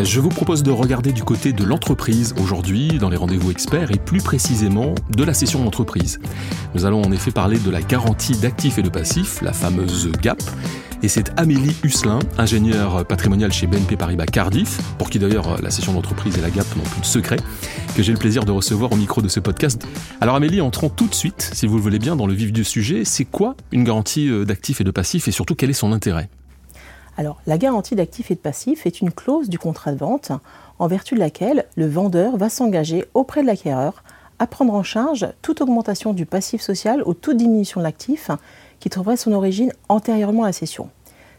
Je vous propose de regarder du côté de l'entreprise aujourd'hui dans les rendez-vous experts et plus précisément de la session d'entreprise. Nous allons en effet parler de la garantie d'actifs et de passifs, la fameuse GAP. Et c'est Amélie Husselin, ingénieure patrimoniale chez BNP Paribas Cardiff, pour qui d'ailleurs la session d'entreprise et la GAP n'ont plus de secret, que j'ai le plaisir de recevoir au micro de ce podcast. Alors Amélie, entrons tout de suite, si vous le voulez bien, dans le vif du sujet. C'est quoi une garantie euh, d'actifs et de passifs et surtout quel est son intérêt? Alors, la garantie d'actifs et de passifs est une clause du contrat de vente en vertu de laquelle le vendeur va s'engager auprès de l'acquéreur à prendre en charge toute augmentation du passif social ou toute diminution de l'actif qui trouverait son origine antérieurement à la cession.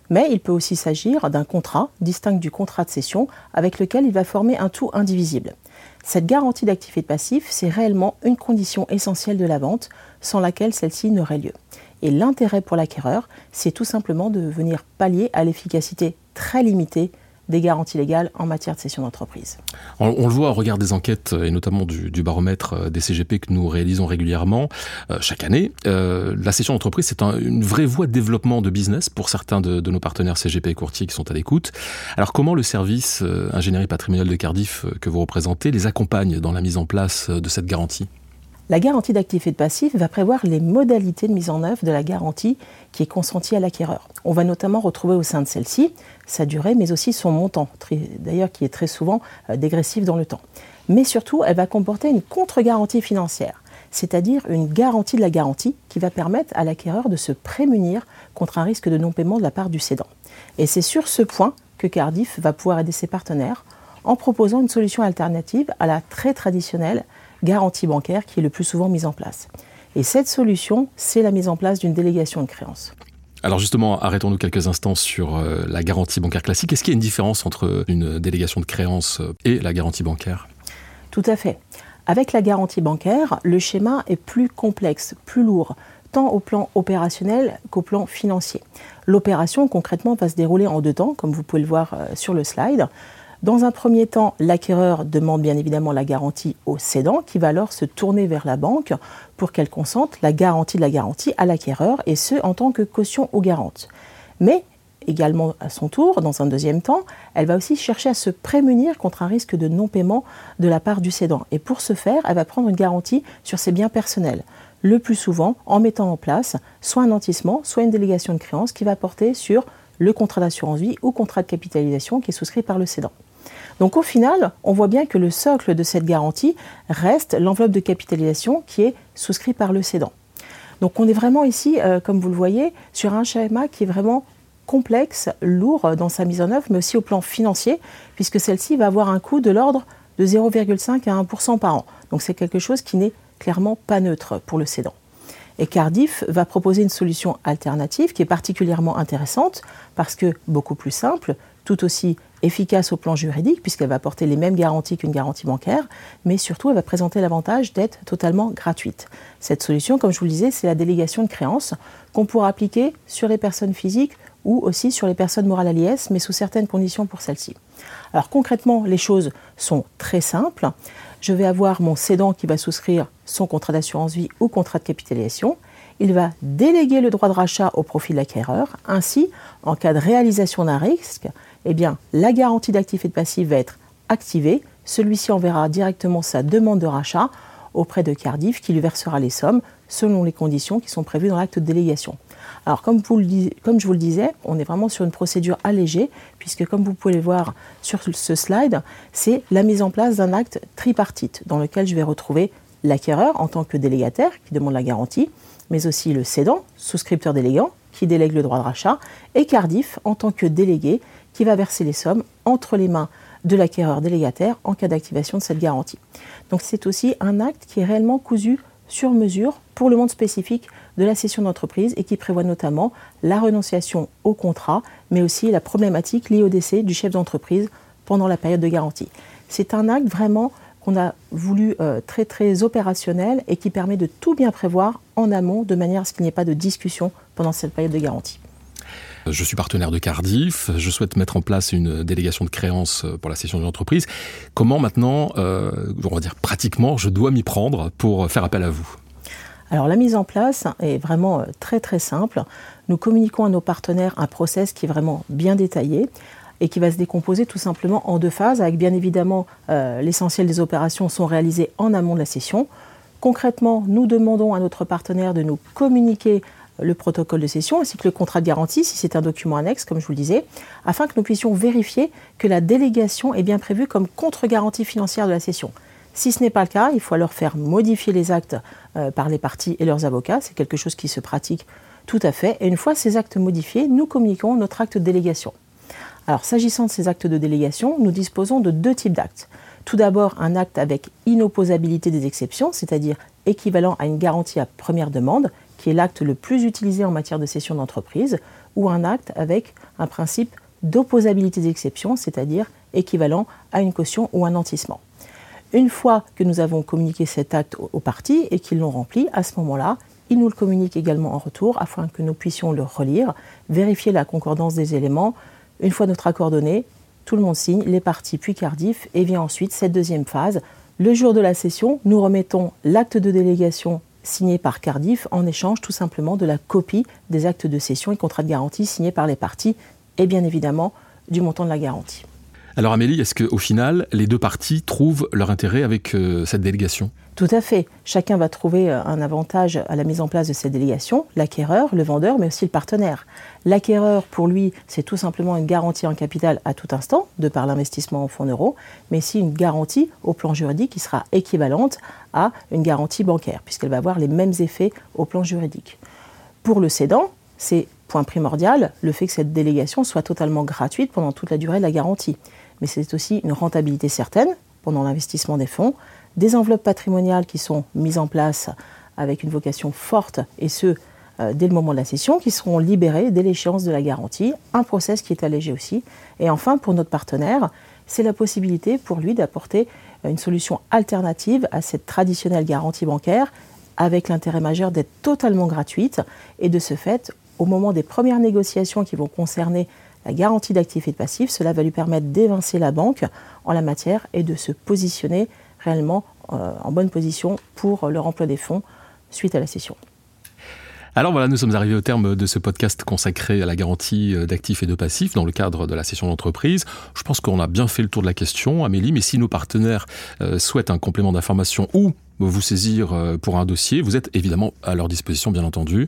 Mais il peut aussi s'agir d'un contrat distinct du contrat de cession avec lequel il va former un tout indivisible. Cette garantie d'actifs et de passifs, c'est réellement une condition essentielle de la vente sans laquelle celle-ci n'aurait lieu. Et l'intérêt pour l'acquéreur, c'est tout simplement de venir pallier à l'efficacité très limitée des garanties légales en matière de cession d'entreprise. On, le voit au regard des enquêtes et notamment du, baromètre euh, des CGP que nous réalisons régulièrement euh, chaque année. Euh, la cession d'entreprise, c'est une vraie voie de développement de business pour certains de, nos partenaires CGP et courtiers qui sont à l'écoute. Alors comment le service ingénierie patrimoniale de Cardiff que vous représentez les accompagne dans la mise en place de cette garantie? La garantie d'actifs et de passifs va prévoir les modalités de mise en œuvre de la garantie qui est consentie à l'acquéreur. On va notamment retrouver au sein de celle-ci sa durée, mais aussi son montant, d'ailleurs qui est très souvent euh, dégressif dans le temps. Mais surtout, elle va comporter une contre-garantie financière, c'est-à-dire une garantie de la garantie qui va permettre à l'acquéreur de se prémunir contre un risque de non-paiement de la part du cédant. Et c'est sur ce point que Cardiff va pouvoir aider ses partenaires en proposant une solution alternative à la très traditionnelle garantie bancaire qui est le plus souvent mise en place. Et cette solution, c'est la mise en place d'une délégation de créances. Alors justement, arrêtons-nous quelques instants sur euh, la garantie bancaire classique. Est-ce qu'il y a une différence entre une délégation de créances euh, et la garantie bancaire? Tout à fait. Avec la garantie bancaire, le schéma est plus complexe, plus lourd, tant au plan opérationnel qu'au plan financier. L'opération concrètement va se dérouler en deux temps, comme vous pouvez le voir euh, sur le slide. Dans un premier temps, l'acquéreur demande bien évidemment la garantie au cédant qui va alors se tourner vers la banque pour qu'elle consente la garantie de la garantie à l'acquéreur et ce en tant que caution ou garante. Mais également à son tour, dans un deuxième temps, elle va aussi chercher à se prémunir contre un risque de non-paiement de la part du cédant. Et pour ce faire, elle va prendre une garantie sur ses biens personnels. Le plus souvent en mettant en place soit un nantissement, soit une délégation de créance qui va porter sur le contrat d'assurance vie ou contrat de capitalisation qui est souscrit par le cédant. Donc au final, on voit bien que le socle de cette garantie reste l'enveloppe de capitalisation qui est souscrite par le cédant. Donc on est vraiment ici, euh, comme vous le voyez, sur un schéma qui est vraiment complexe, lourd dans sa mise en œuvre, mais aussi au plan financier, puisque celle-ci va avoir un coût de l'ordre de 0,5 à 1% par an. Donc c'est quelque chose qui n'est clairement pas neutre pour le cédant. Et Cardiff va proposer une solution alternative qui est particulièrement intéressante parce que beaucoup plus simple, tout aussi efficace au plan juridique, puisqu'elle va apporter les mêmes garanties qu'une garantie bancaire, mais surtout elle va présenter l'avantage d'être totalement gratuite. Cette solution, comme je vous le disais, c'est la délégation de créances qu'on pourra appliquer sur les personnes physiques ou aussi sur les personnes morales à l'IS, mais sous certaines conditions pour celles-ci. Alors concrètement, les choses sont très simples. Je vais avoir mon cédant qui va souscrire son contrat d'assurance vie ou contrat de capitalisation. Il va déléguer le droit de rachat au profit de l'acquéreur. Ainsi, en cas de réalisation d'un risque, eh bien, la garantie d'actifs et de passifs va être activée. Celui-ci enverra directement sa demande de rachat auprès de Cardiff qui lui versera les sommes selon les conditions qui sont prévues dans l'acte de délégation. Alors comme, je vous le disais, on est vraiment sur une procédure allégée, puisque comme vous pouvez le voir sur ce slide, c'est la mise en place d'un acte tripartite, dans lequel je vais retrouver l'acquéreur en tant que délégataire qui demande la garantie, mais aussi le cédant, souscripteur délégant, qui délègue le droit de rachat, et Cardiff en tant que délégué qui va verser les sommes entre les mains de l'acquéreur délégataire en cas d'activation de cette garantie. Donc c'est aussi un acte qui est réellement cousu sur mesure pour le monde spécifique de la cession d'entreprise et qui prévoit notamment la renonciation au contrat, mais aussi la problématique liée au décès du chef d'entreprise pendant la période de garantie. C'est un acte vraiment qu'on a voulu euh, très très opérationnel et qui permet de tout bien prévoir en amont de manière à ce qu'il n'y ait pas de discussion pendant cette période de garantie. Je suis partenaire de Cardiff, je souhaite mettre en place une délégation de créances pour la session de l'entreprise. Comment maintenant, euh, on va dire pratiquement, je dois m'y prendre pour faire appel à vous? Alors la mise en place est vraiment euh, très très simple. Nous communiquons à nos partenaires un process qui est vraiment bien détaillé et qui va se décomposer tout simplement en deux phases, avec bien évidemment euh, l'essentiel des opérations sont réalisées en amont de la session. Concrètement, nous demandons à notre partenaire de nous communiquer le protocole de session ainsi que le contrat de garantie, si c'est un document annexe, comme je vous le disais, afin que nous puissions vérifier que la délégation est bien prévue comme contre-garantie financière de la session. Si ce n'est pas le cas, il faut alors faire modifier les actes euh, par les parties et leurs avocats. C'est quelque chose qui se pratique tout à fait. Et une fois ces actes modifiés, nous communiquons notre acte de délégation. Alors, s'agissant de ces actes de délégation, nous disposons de deux types d'actes. Tout d'abord, un acte avec inopposabilité des exceptions, c'est-à-dire équivalent à une garantie à première demande, qui est l'acte le plus utilisé en matière de cession d'entreprise, ou un acte avec un principe d'opposabilité des exceptions, c'est-à-dire équivalent à une caution ou un nantissement. Une fois que nous avons communiqué cet acte aux parties et qu'ils l'ont rempli, à ce moment-là, ils nous le communiquent également en retour afin que nous puissions le relire, vérifier la concordance des éléments. Une fois notre accord donné, tout le monde signe, les parties puis Cardiff, et vient ensuite cette deuxième phase. Le jour de la session, nous remettons l'acte de délégation signé par Cardiff en échange tout simplement de la copie des actes de cession et contrats de garantie signés par les parties et bien évidemment du montant de la garantie. Alors Amélie, est-ce qu'au final, les deux parties trouvent leur intérêt avec euh, cette délégation? Tout à fait. Chacun va trouver euh, un avantage à la mise en place de cette délégation, l'acquéreur, le vendeur, mais aussi le partenaire. L'acquéreur, pour lui, c'est tout simplement une garantie en capital à tout instant, de par l'investissement en fonds euros, mais aussi une garantie au plan juridique qui sera équivalente à une garantie bancaire, puisqu'elle va avoir les mêmes effets au plan juridique. Pour le cédant, c'est point primordial le fait que cette délégation soit totalement gratuite pendant toute la durée de la garantie mais c'est aussi une rentabilité certaine pendant l'investissement des fonds, des enveloppes patrimoniales qui sont mises en place avec une vocation forte, et ce, euh, dès le moment de la cession, qui seront libérées dès l'échéance de la garantie, un process qui est allégé aussi. Et enfin, pour notre partenaire, c'est la possibilité pour lui d'apporter une solution alternative à cette traditionnelle garantie bancaire, avec l'intérêt majeur d'être totalement gratuite, et de ce fait, au moment des premières négociations qui vont concerner la garantie d'actifs et de passifs. Cela va lui permettre d'évincer la banque en la matière et de se positionner réellement euh, en bonne position pour le remploi des fonds suite à la cession. Alors voilà, nous sommes arrivés au terme de ce podcast consacré à la garantie euh, d'actifs et de passifs dans le cadre de la session d'entreprise. Je pense qu'on a bien fait le tour de la question, Amélie, mais si nos partenaires euh, souhaitent un complément d'information ou vous saisir pour un dossier, vous êtes évidemment à leur disposition, bien entendu.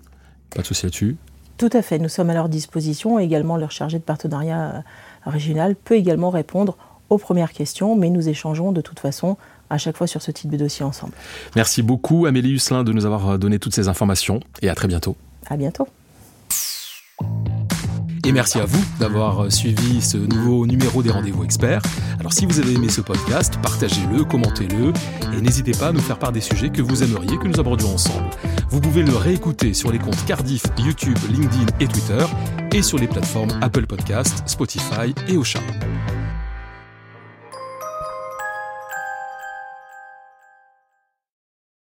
Pas de souci là-dessus. Tout à fait, nous sommes à leur disposition. Également, leur chargé de partenariat euh, régional peut également répondre aux premières questions, mais nous échangeons de toute façon à chaque fois sur ce type de dossier ensemble. Merci beaucoup Amélie Huslin de nous avoir donné toutes ces informations et à très bientôt. À bientôt. Et merci à vous d'avoir euh, suivi ce nouveau numéro des rendez-vous experts. Alors si vous avez aimé ce podcast, partagez-le, commentez-le et n'hésitez pas à nous faire part des sujets que vous aimeriez que nous abordions ensemble. Vous pouvez le réécouter sur les comptes Cardiff, YouTube, LinkedIn et Twitter et sur les plateformes Apple Podcast, Spotify et Ocha.